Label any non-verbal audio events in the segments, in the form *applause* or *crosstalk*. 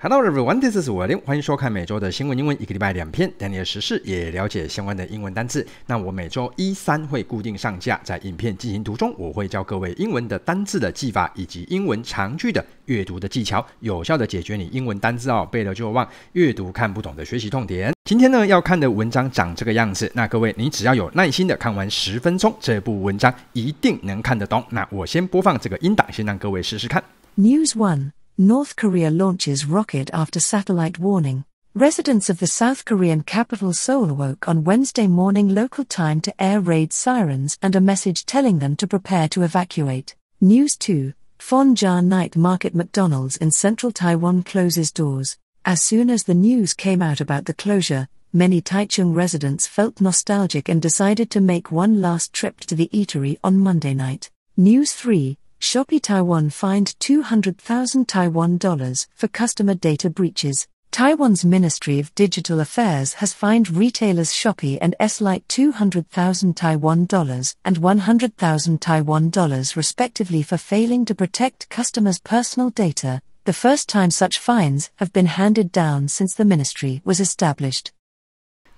Hello everyone, this is William。欢迎收看每周的新闻英文，一个礼拜两篇，带你的时事也了解相关的英文单字。那我每周一、三会固定上架，在影片进行途中，我会教各位英文的单字的记法以及英文长句的阅读的技巧，有效的解决你英文单字哦背了就忘、阅读看不懂的学习痛点。今天呢要看的文章长这个样子，那各位你只要有耐心的看完十分钟，这部文章一定能看得懂。那我先播放这个音档，先让各位试试看。News One。North Korea launches rocket after satellite warning. Residents of the South Korean capital Seoul awoke on Wednesday morning local time to air raid sirens and a message telling them to prepare to evacuate. News 2. Fonja Night Market McDonald's in central Taiwan closes doors. As soon as the news came out about the closure, many Taichung residents felt nostalgic and decided to make one last trip to the eatery on Monday night. News 3. Shopee Taiwan fined 200,000 Taiwan dollars for customer data breaches. Taiwan's Ministry of Digital Affairs has fined retailers Shopee and S-Lite 200,000 Taiwan dollars and 100,000 Taiwan dollars respectively for failing to protect customers' personal data, the first time such fines have been handed down since the ministry was established.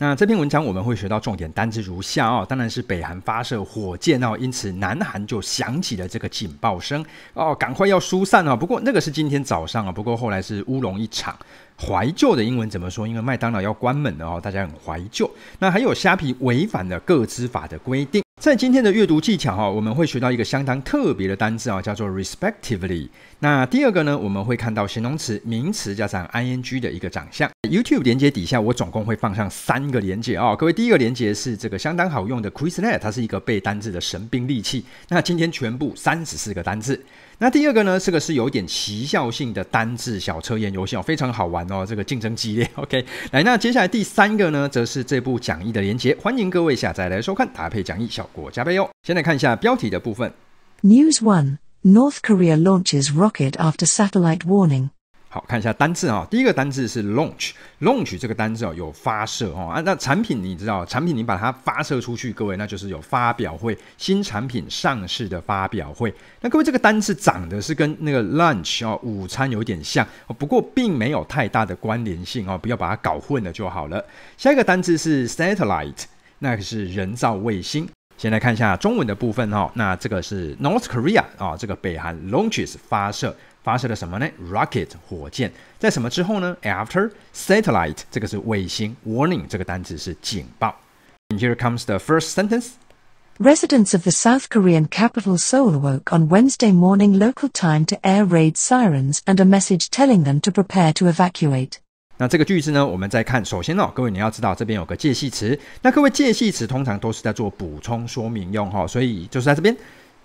那这篇文章我们会学到重点单字如下哦，当然是北韩发射火箭哦，因此南韩就响起了这个警报声哦，赶快要疏散哦。不过那个是今天早上啊，不过后来是乌龙一场。怀旧的英文怎么说？因为麦当劳要关门了哦，大家很怀旧。那还有虾皮违反了各资法的规定。在今天的阅读技巧哈，我们会学到一个相当特别的单字啊，叫做 respectively。那第二个呢，我们会看到形容词、名词加上 ing 的一个长相。YouTube 连接底下，我总共会放上三个连接啊。各位，第一个连接是这个相当好用的 Quizlet，它是一个背单字的神兵利器。那今天全部三十四个单字。那第二个呢，这个是有点奇效性的单字小测验游戏哦，非常好玩哦，这个竞争激烈。*laughs* OK，来，那接下来第三个呢，则是这部讲义的连结，欢迎各位下载来收看，搭配讲义效果加倍哦。先来看一下标题的部分。News One: North Korea launches rocket after satellite warning. 好，看一下单字啊，第一个单字是 launch，launch 这个单字哦，有发射哦啊，那产品你知道，产品你把它发射出去，各位那就是有发表会，新产品上市的发表会。那各位这个单字长得是跟那个 lunch 哦，午餐有点像，不过并没有太大的关联性哦，不要把它搞混了就好了。下一个单字是 satellite，那个是人造卫星。先来看一下中文的部分哦，那这个是 North Korea 啊，这个北韩 launches 发射。发射了什么呢？Rocket 火箭，在什么之后呢？After satellite 这个是卫星，Warning 这个单词是警报。And here comes the first sentence. Residents of the South Korean capital Seoul awoke on Wednesday morning local time to air raid sirens and a message telling them to prepare to evacuate. 那这个句子呢，我们再看，首先哦，各位你要知道这边有个介系词，那各位介系词通常都是在做补充说明用哈，所以就是在这边。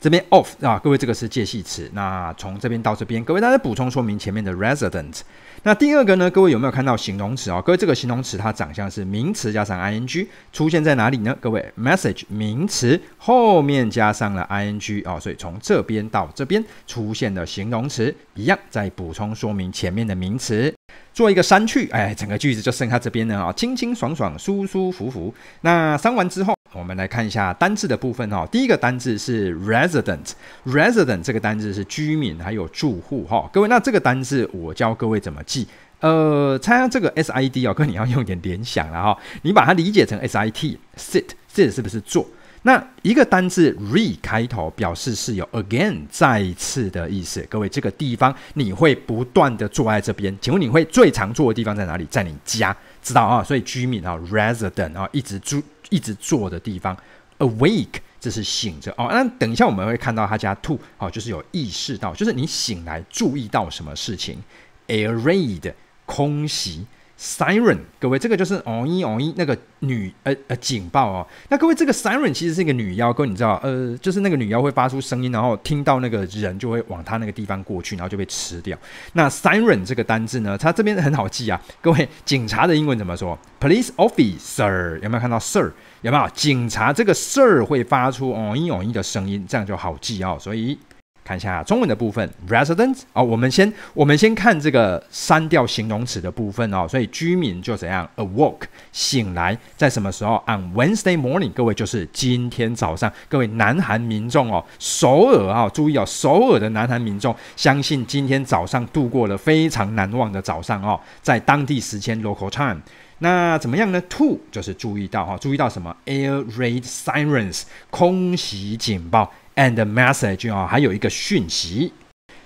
这边 off 啊，各位这个是介系词。那从这边到这边，各位大家补充说明前面的 resident。那第二个呢，各位有没有看到形容词啊？各位这个形容词它长相是名词加上 ing，出现在哪里呢？各位 message 名词后面加上了 ing 啊，所以从这边到这边出现的形容词一样，再补充说明前面的名词，做一个删去，哎，整个句子就剩下这边了啊，清清爽爽，舒舒服服。那删完之后。我们来看一下单字的部分哈，第一个单字是 resident，resident 这个单字是居民还有住户哈，各位，那这个单字我教各位怎么记，呃，猜下这个 s i d 哦，哥你要用点联想了哈，你把它理解成 s i t，sit，sit 是不是坐？那一个单字 re 开头表示是有 again 再一次的意思，各位这个地方你会不断的坐在这边，请问你会最常坐的地方在哪里？在你家，知道啊？所以居民啊，resident 啊，一直住。一直坐的地方，awake 这是醒着哦。那等一下我们会看到它加 to 哦，就是有意识到，就是你醒来注意到什么事情。air raid 空袭。Siren，各位，这个就是哦一哦一那个女呃呃警报哦。那各位，这个 Siren 其实是一个女妖，各位你知道，呃，就是那个女妖会发出声音，然后听到那个人就会往她那个地方过去，然后就被吃掉。那 Siren 这个单字呢，它这边很好记啊。各位，警察的英文怎么说？Police officer，有没有看到 Sir？有没有？警察这个 Sir 会发出哦一哦一的声音，这样就好记哦。所以看一下中文的部分，resident 哦，我们先我们先看这个删掉形容词的部分哦，所以居民就怎样 awoke 醒来，在什么时候？On Wednesday morning，各位就是今天早上，各位南韩民众哦，首尔啊、哦，注意哦，首尔的南韩民众相信今天早上度过了非常难忘的早上哦，在当地时间 local time。那怎么样呢？To 就是注意到哈，注意到什么？Air raid sirens 空袭警报，and message 啊，还有一个讯息。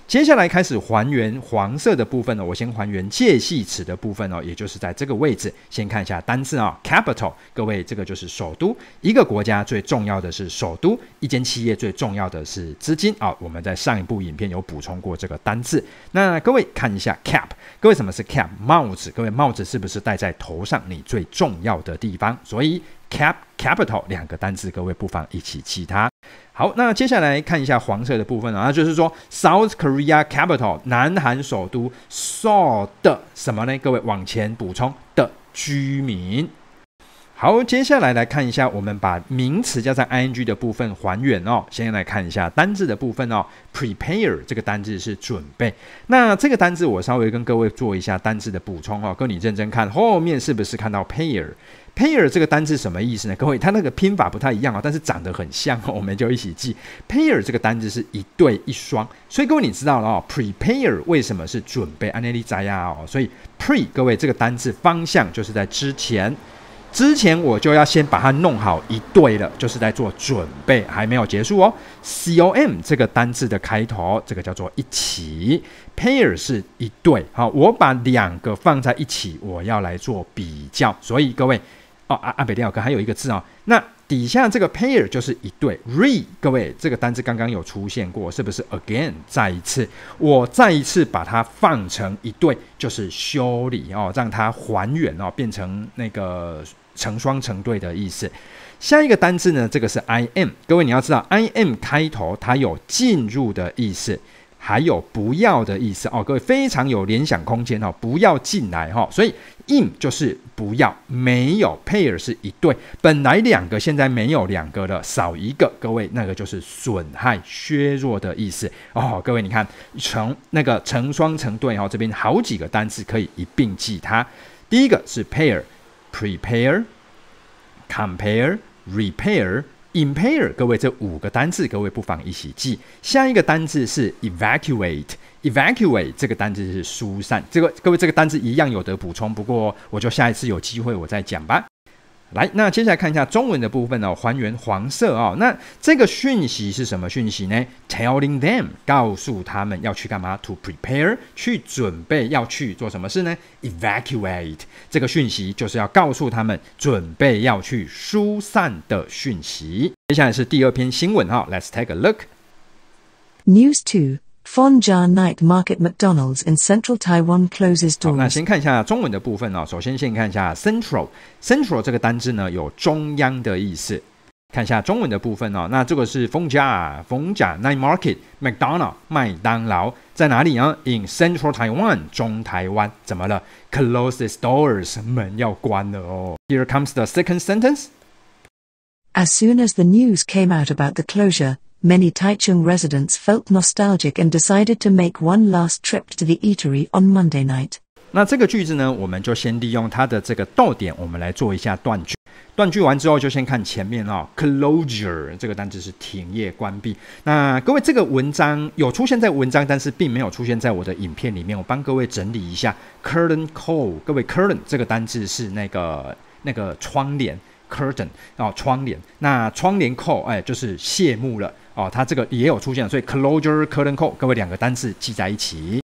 接下来开始还原黄色的部分呢，我先还原介系词的部分哦，也就是在这个位置，先看一下单字啊，capital，各位这个就是首都，一个国家最重要的是首都，一间企业最重要的是资金啊，我们在上一部影片有补充过这个单字。那各位看一下 cap，各位什么是 cap？帽子，各位帽子是不是戴在头上？你最重要的地方，所以。Cap capital 两个单字，各位不妨一起记它。好，那接下来看一下黄色的部分啊，那就是说 South Korea capital 南韩首都 Seoul 的什么呢？各位往前补充的居民。好，接下来来看一下，我们把名词加上 ing 的部分还原哦。先来看一下单字的部分哦。Prepare 这个单字是准备。那这个单字我稍微跟各位做一下单字的补充哦。跟你认真看后面是不是看到 pair？pair 这个单字什么意思呢？各位，它那个拼法不太一样哦，但是长得很像哦，我们就一起记。pair 这个单字是一对一双，所以各位你知道了哦。Prepare 为什么是准备？安内利扎亚哦，所以 pre 各位这个单字方向就是在之前。之前我就要先把它弄好一对了，就是在做准备，还没有结束哦。com 这个单字的开头，这个叫做一起，pair 是一对，好，我把两个放在一起，我要来做比较。所以各位，哦，阿阿北利奥哥还有一个字哦，那底下这个 pair 就是一对，re 各位这个单字刚刚有出现过，是不是？again 再一次，我再一次把它放成一对，就是修理哦，让它还原哦，变成那个。成双成对的意思。下一个单字呢？这个是 I am。各位你要知道，I am 开头它有进入的意思，还有不要的意思哦。各位非常有联想空间哦，不要进来哈、所以 in 就是不要，没有 pair 是一对，本来两个，现在没有两个了，少一个。各位那个就是损害、削弱的意思哦。各位你看成那个成双成对哈、哦，这边好几个单字可以一并记它。第一个是 pair。Prepare, compare, repair, impair，各位这五个单字，各位不妨一起记。下一个单字是 evacuate，evacuate 这个单字是疏散。这个各位这个单字一样有得补充，不过我就下一次有机会我再讲吧。来，那接下来看一下中文的部分哦，还原黄色哦。那这个讯息是什么讯息呢？Telling them，告诉他们要去干嘛？To prepare，去准备要去做什么事呢？Evacuate，这个讯息就是要告诉他们准备要去疏散的讯息。接下来是第二篇新闻哈，Let's take a look。News two。Fonja Night Market McDonald's in Central Taiwan closes doors。好，那先看一下中文的部分哦。首先，先看一下 Central，Central 这个单字呢有中央的意思。看一下中文的部分哦。那这个是 Fonja，Fonja Night Market McDonald 麦当劳在哪里呢？In Central Taiwan 中台湾。怎么了？Closes doors 门要关了哦。Here comes the second sentence. As soon as the news came out about the closure. Many Taichung residents felt nostalgic and decided to make one last trip to the eatery on Monday night. 那这个句子呢，我们就先利用它的这个逗点，我们来做一下断句。断句完之后，就先看前面哦，closure 这个单词是停业关闭。那各位，这个文章有出现在文章，但是并没有出现在我的影片里面。我帮各位整理一下，curtain call。各位，curtain 这个单字是那个那个窗帘。Curtain 哦，窗帘，那窗帘扣哎，就是谢幕了哦，它这个也有出现，所以 closure curtain call，各位两个单词记在一起。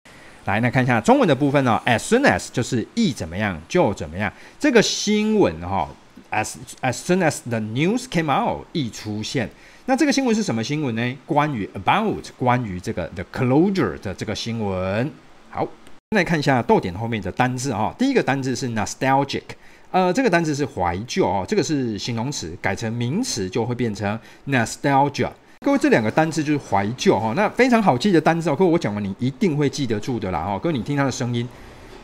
来，那看一下中文的部分哦，as soon as 就是一怎么样就怎么样。这个新闻哈、哦、as as soon as the news came out 一出现，那这个新闻是什么新闻呢？关于 about 关于这个 the closure 的这个新闻。好，来看一下逗点后面的单字哈、哦，第一个单字是 nostalgic。呃，这个单词是怀旧哦，这个是形容词，改成名词就会变成 nostalgia。各位，这两个单词就是怀旧哈、那非常好记的单词哦。各位，我讲完你一定会记得住的啦哦。各位，你听他的声音，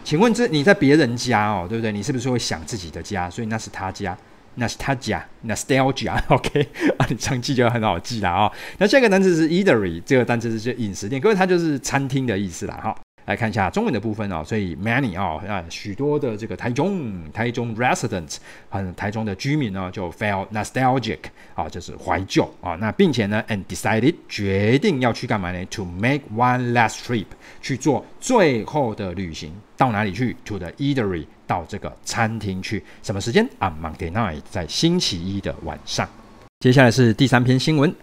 请问这你在别人家哦，对不对？你是不是会想自己的家？所以那是他家。nostalgia，nostalgia，OK，*laughs* 啊，你常记就很好记了啊、哦。那下一个单词是 eatery，这个单词是饮食店，各位它就是餐厅的意思啦，哈、来看一下中文的部分啊，所以 many 哦啊许多的这个台中台中 residents 和台中的居民呢就 felt nostalgic 啊，就是怀旧啊。那并且呢，and decided 决定要去干嘛呢？To make one last trip 去做最后的旅行，到哪里去？To the eatery 到这个餐厅去。什么时间？On Monday night 在星期一的晚上。接下来是第三篇新闻。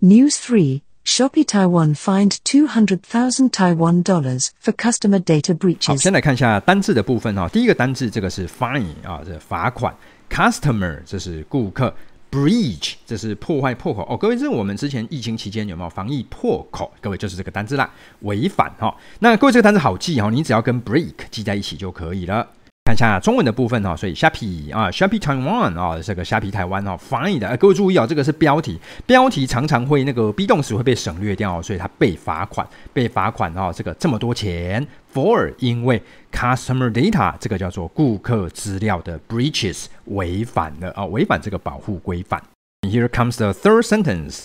News three。Shopee Taiwan fined 200,000 Taiwan dollars for customer data breaches。好，先来看一下单字的部分哈。第一个单字这个是 fine 啊，这罚款；customer 这是顾客；breach 这是破坏破口哦。各位，这是我们之前疫情期间有没有防疫破口？各位就是这个单字啦，违反哈。那各位这个单字好记哈，你只要跟 break 记在一起就可以了。看一下中文的部分哈，所以虾皮啊，Shopee Taiwan 啊，这个虾皮台湾哦，翻译的，哎，各位注意啊，这个是标题，标题常常会那个 be 动词会被省略掉，所以它被罚款，被罚款哦，这个这么多钱，for 因为 customer data 这个叫做顾客资料的 breaches 违反了啊，违反这个保护规范。Here comes the third sentence.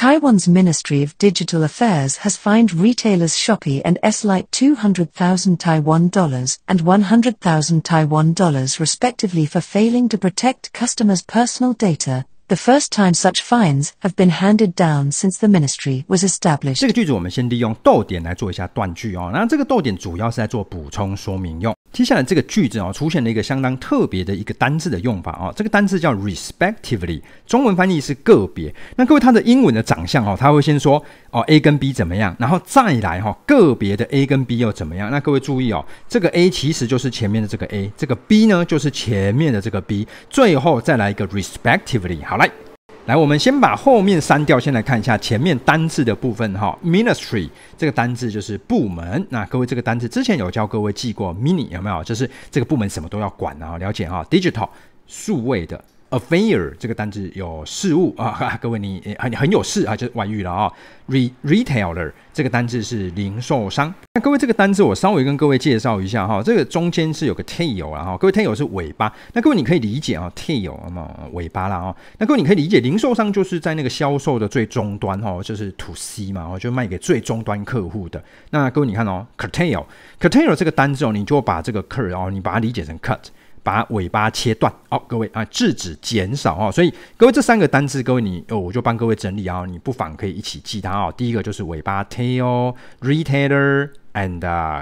Taiwan's Ministry of Digital Affairs has fined retailers Shopee and S-Lite 200,000 Taiwan dollars and 100,000 Taiwan dollars respectively for failing to protect customers' personal data, the first time such fines have been handed down since the ministry was established. 这个句子我们先利用逗点来做一下断句哦，那这个逗点主要是在做补充说明用。 接下来这个句子哦，出现了一个相当特别的一个单字的用法哦，这个单字叫 respectively，中文翻译是个别。那各位它的英文的长相哦，它会先说哦 A 跟 B 怎么样，然后再来哈个别的 A 跟 B 又怎么样。那各位注意哦，这个 A 其实就是前面的这个 A，这个 B 呢就是前面的这个 B，最后再来一个 respectively。好来。来，我们先把后面删掉，先来看一下前面单字的部分哈。Ministry 这个单字就是部门。那各位这个单字之前有教各位记过，mini 有没有？就是这个部门什么都要管啊，了解哈。Digital 数位的。Affair 这个单字有事务啊，*laughs* 各位你很很有事啊，就是外遇了啊。Re retailer 这个单字是零售商。那各位这个单字我稍微跟各位介绍一下哈，这个中间是有个 tail 啊哈，各位 tail 是尾巴。那各位你可以理解啊，tail 嘛尾巴啦啊。那各位你可以理解，零售商就是在那个销售的最终端哈，就是 to C 嘛，就卖给最终端客户的。那各位你看哦，curtail curtail 这个单字哦，你就把这个 cur 哦，你把它理解成 cut。把尾巴切断哦，各位啊，制止减少哦，所以各位这三个单字，各位你哦，我就帮各位整理啊，你不妨可以一起记它哦。第一个就是尾巴 tail retailer and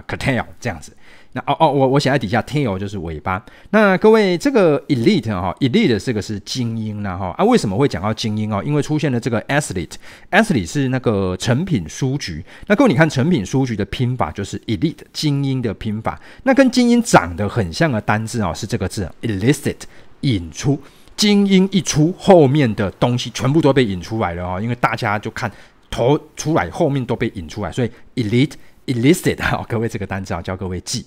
curtail 这样子。那哦哦，我我写在底下，tail 就是尾巴。那各位这个 elite 哈，elite 这个是精英呐哈啊，为什么会讲到精英哦？因为出现了这个 athlete，athlete 是那个成品书局。那各位你看成品书局的拼法就是 elite 精英的拼法。那跟精英长得很像的单字哦，是这个字 illicit 引出。精英一出，后面的东西全部都被引出来了哦，因为大家就看头出来，后面都被引出来，所以 elite illicit 哈，各位这个单词啊，教各位记。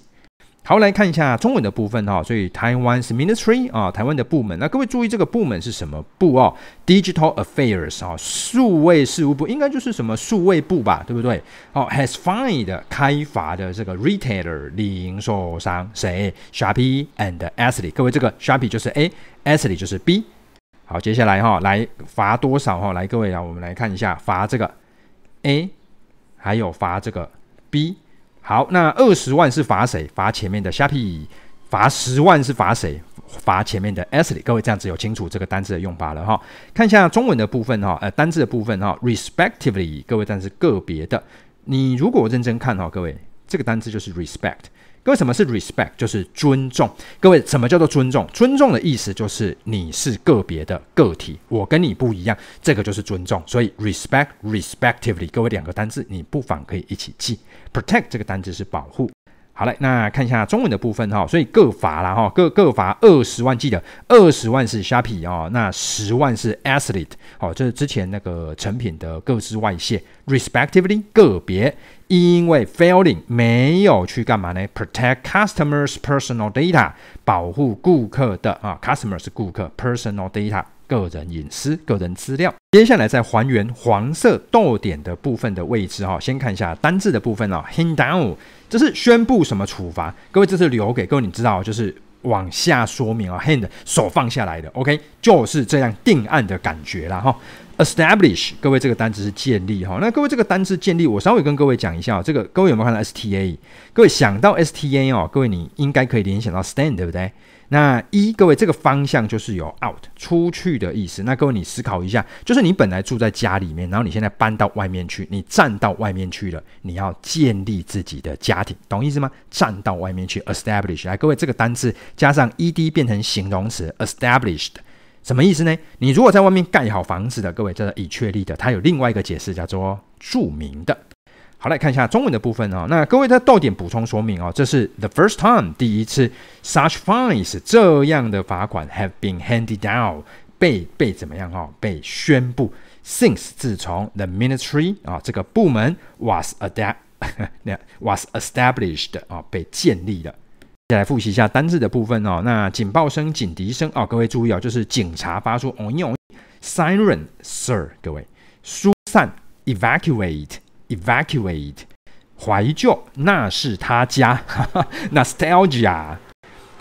好，来看一下中文的部分哈，所以台湾是 Ministry 啊，台湾的部门。那各位注意这个部门是什么部哦？Digital Affairs 啊，数位事务部，应该就是什么数位部吧，对不对？哦，has fined 开罚的这个 retailer 零售商谁？Shopee and Ashley。各位这个 Shopee 就是 A，Ashley 就是 B。好，接下来哈，来罚多少哈？来，各位啊，我们来看一下罚这个 A，还有罚这个 B。好，那二十万是罚谁？罚前面的虾皮。罚十万是罚谁？罚前面的 S 里。各位这样子有清楚这个单字的用法了哈。看一下中文的部分哈，呃，单字的部分哈，respectively。各位但是个别的，你如果认真看哈，各位这个单字就是 respect。各位，什么是 respect？就是尊重。各位，什么叫做尊重？尊重的意思就是你是个别的个体，我跟你不一样，这个就是尊重。所以 respect respectively，各位两个单字你不妨可以一起记。protect 这个单字是保护。好嘞，那看一下中文的部分哈，所以各罚了哈，各各罚二十万，记得二十万是虾皮哦，那十万是 athlete，好，这是之前那个成品的各自外泄，respectively 个别，因为 failing 没有去干嘛呢？protect customers personal data 保护顾客的啊，customer 是顾客，personal data 个人隐私、个人资料。接下来再还原黄色逗点的部分的位置哈，先看一下单字的部分哦，hand down。这是宣布什么处罚？各位，这是留给各位，你知道，就是往下说明啊，hand 手放下来的，OK，就是这样定案的感觉啦哈。establish，各位这个单词是建立哈。那各位这个单词建立，我稍微跟各位讲一下，这个各位有没有看到 STA？各位想到 STA 哦，各位你应该可以联想到 stand，对不对？那一各位这个方向就是有 out 出去的意思。那各位你思考一下，就是你本来住在家里面，然后你现在搬到外面去，你站到外面去了，你要建立自己的家庭，懂意思吗？站到外面去 establish。来，各位这个单字加上 ed 变成形容词 established，什么意思呢？你如果在外面盖好房子的，各位这是已确立的，它有另外一个解释叫做著名的。好，来看一下中文的部分哦。那各位再逗点补充说明哦，这是 the first time 第一次，such fines 这样的罚款 have been handed down 被被怎么样、哦？被宣布 since 自从 the ministry 啊、哦、这个部门 was adapt *laughs* 那 was established 啊、哦、被建立了。再来复习一下单字的部分哦。那警报声、警笛声、哦，各位注意哦，就是警察发出哦哟 siren sir，各位疏散 evacuate。Evacuate，怀旧，那是他家。 Nostalgia，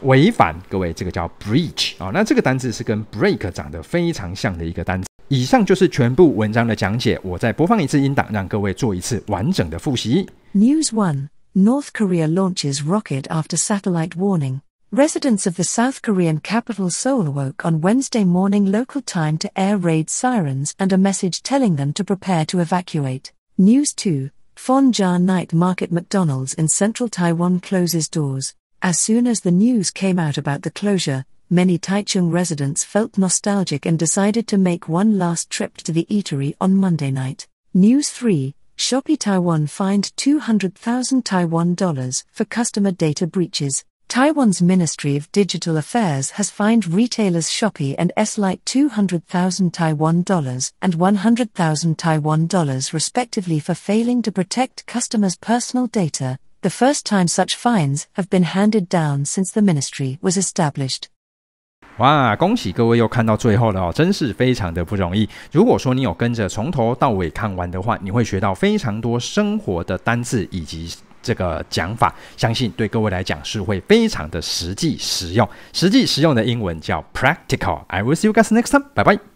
违反，各位这个叫 *laughs* breach 啊、哦。那这个单字是跟 break 长得非常像的一个单字。以上就是全部文章的讲解。我再播放一次音档，让各位做一次完整的复习。News One: North Korea launches rocket after satellite warning. Residents of the South Korean capital Seoul awoke on Wednesday morning local time to air raid sirens and a message telling them to prepare to evacuate. News 2 Fonja Night Market McDonald's in central Taiwan closes doors. As soon as the news came out about the closure, many Taichung residents felt nostalgic and decided to make one last trip to the eatery on Monday night. News 3 Shopee Taiwan fined 200,000 Taiwan dollars for customer data breaches. Taiwan's Ministry of Digital Affairs has fined retailers Shopee and S-Lite 200,000 Taiwan dollars and 100,000 Taiwan dollars respectively for failing to protect customers' personal data, the first time such fines have been handed down since the ministry was established. 哇，恭喜各位又看到最后了哦，真是非常的不容易。如果说你有跟着从头到尾看完的话，你会学到非常多生活的单字以及。 这个讲法，相信对各位来讲是会非常的实际实用。实际实用的英文叫 practical。I will see you guys next time. 拜拜